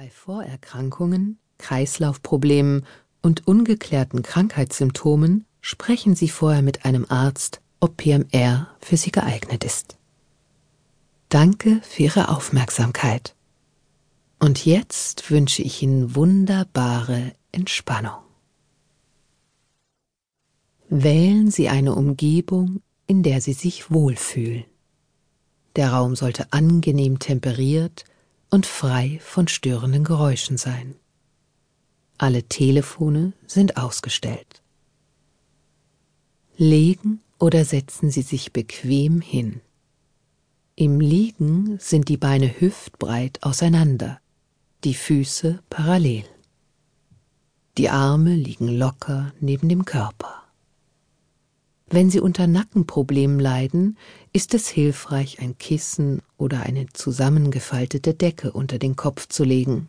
Bei Vorerkrankungen, Kreislaufproblemen und ungeklärten Krankheitssymptomen sprechen Sie vorher mit einem Arzt, ob PMR für Sie geeignet ist. Danke für Ihre Aufmerksamkeit. Und jetzt wünsche ich Ihnen wunderbare Entspannung. Wählen Sie eine Umgebung, in der Sie sich wohlfühlen. Der Raum sollte angenehm temperiert und frei von störenden Geräuschen sein. Alle Telefone sind ausgestellt. Legen oder setzen Sie sich bequem hin. Im Liegen sind die Beine hüftbreit auseinander, die Füße parallel. Die Arme liegen locker neben dem Körper. Wenn Sie unter Nackenproblemen leiden, ist es hilfreich, ein Kissen oder eine zusammengefaltete Decke unter den Kopf zu legen.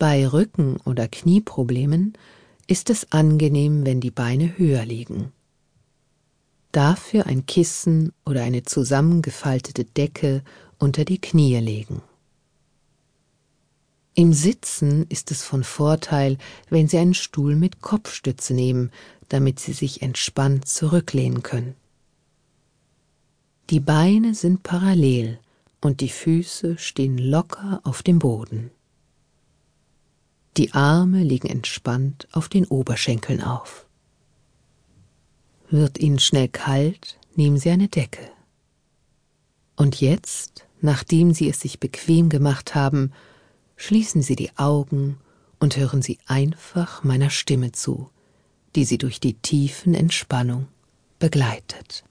Bei Rücken- oder Knieproblemen ist es angenehm, wenn die Beine höher liegen. Dafür ein Kissen oder eine zusammengefaltete Decke unter die Knie legen. Im Sitzen ist es von Vorteil, wenn Sie einen Stuhl mit Kopfstütze nehmen, damit Sie sich entspannt zurücklehnen können. Die Beine sind parallel und die Füße stehen locker auf dem Boden. Die Arme liegen entspannt auf den Oberschenkeln auf. Wird Ihnen schnell kalt, nehmen Sie eine Decke. Und jetzt, nachdem Sie es sich bequem gemacht haben, schließen Sie die Augen und hören Sie einfach meiner Stimme zu, die Sie durch die tiefen Entspannung begleitet.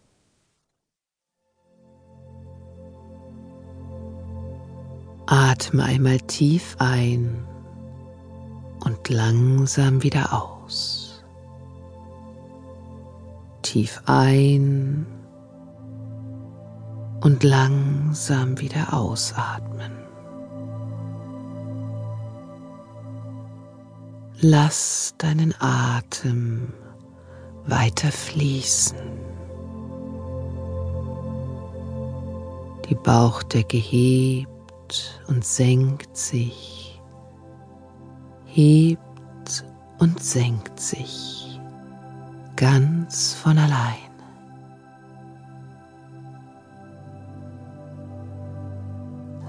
Atme einmal tief ein und langsam wieder aus. Tief ein und langsam wieder ausatmen. Lass deinen Atem weiter fließen. Die Bauchdecke hebt und senkt sich, hebt und senkt sich ganz von allein.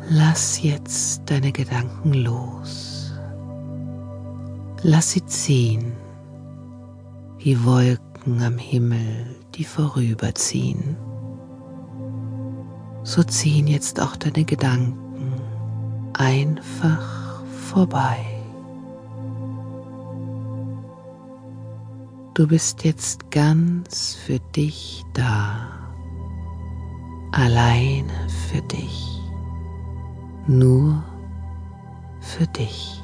Lass jetzt deine Gedanken los. Lass sie ziehen, wie Wolken am Himmel, die vorüberziehen. So ziehen jetzt auch deine Gedanken einfach vorbei. Du bist jetzt ganz für dich da, alleine für dich, nur für dich.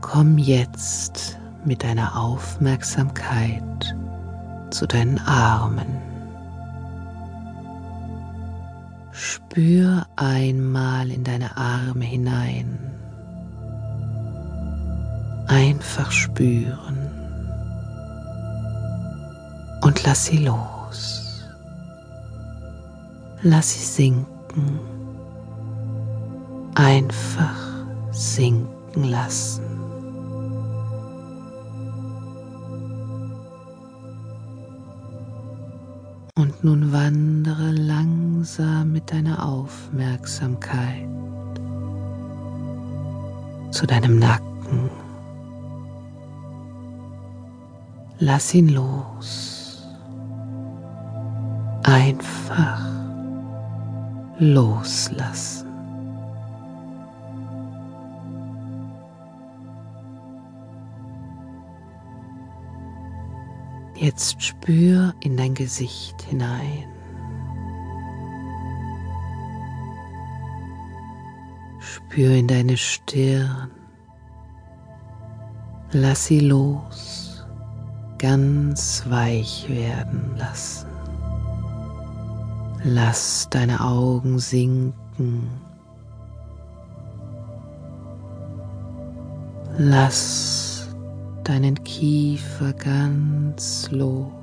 Komm jetzt mit deiner Aufmerksamkeit zu deinen Armen. Spür einmal in deine Arme hinein. Einfach spüren. Und lass sie los. Lass sie sinken. Einfach sinken lassen. Und nun wandere langsam mit deiner Aufmerksamkeit zu deinem Nacken. Lass ihn los. Einfach loslassen. Jetzt spür in dein Gesicht hinein. Spür in deine Stirn. Lass sie los, ganz weich werden lassen. Lass deine Augen sinken. Lass deinen Kiefer ganz los.